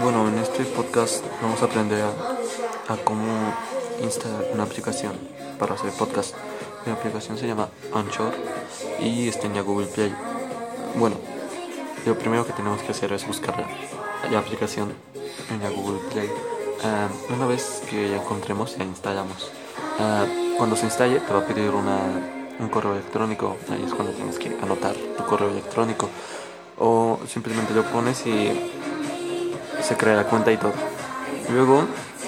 Bueno, en este podcast vamos a aprender a, a cómo instalar una aplicación para hacer podcast. Mi aplicación se llama Anchor y está en Google Play. Bueno, lo primero que tenemos que hacer es buscar la, la aplicación en Google Play. Ah, una vez que ya encontremos, la instalamos. Ah, cuando se instale, te va a pedir un correo electrónico. Ahí es cuando tienes que anotar tu correo electrónico. O simplemente lo pones y se crea la cuenta y todo. Luego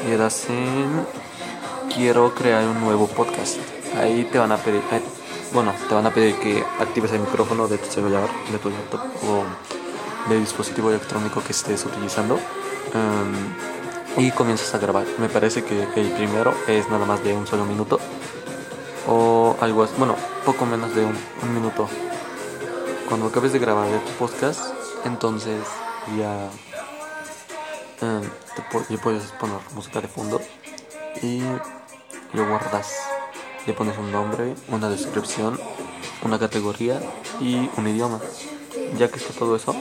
le das en quiero crear un nuevo podcast. Ahí te van a pedir, bueno, te van a pedir que actives el micrófono de tu celular, de tu laptop o del dispositivo electrónico que estés utilizando. Um, y comienzas a grabar. Me parece que el primero es nada más de un solo minuto. O algo así, bueno, poco menos de un, un minuto. Cuando acabes de grabar el podcast, entonces ya um, te puedes poner música de fondo y lo guardas. Le pones un nombre, una descripción, una categoría y un idioma. Ya que está todo eso,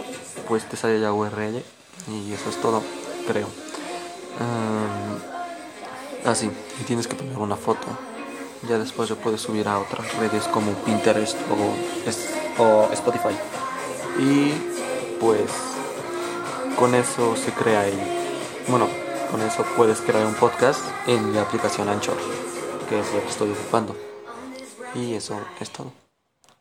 pues te sale la URL y eso es todo, creo. Um, así, y tienes que poner una foto. Ya después lo puedes subir a otras redes como Pinterest o, es- o Spotify. Y pues con eso se crea el... Bueno, con eso puedes crear un podcast en la aplicación Anchor, que es lo que estoy ocupando. Y eso es todo.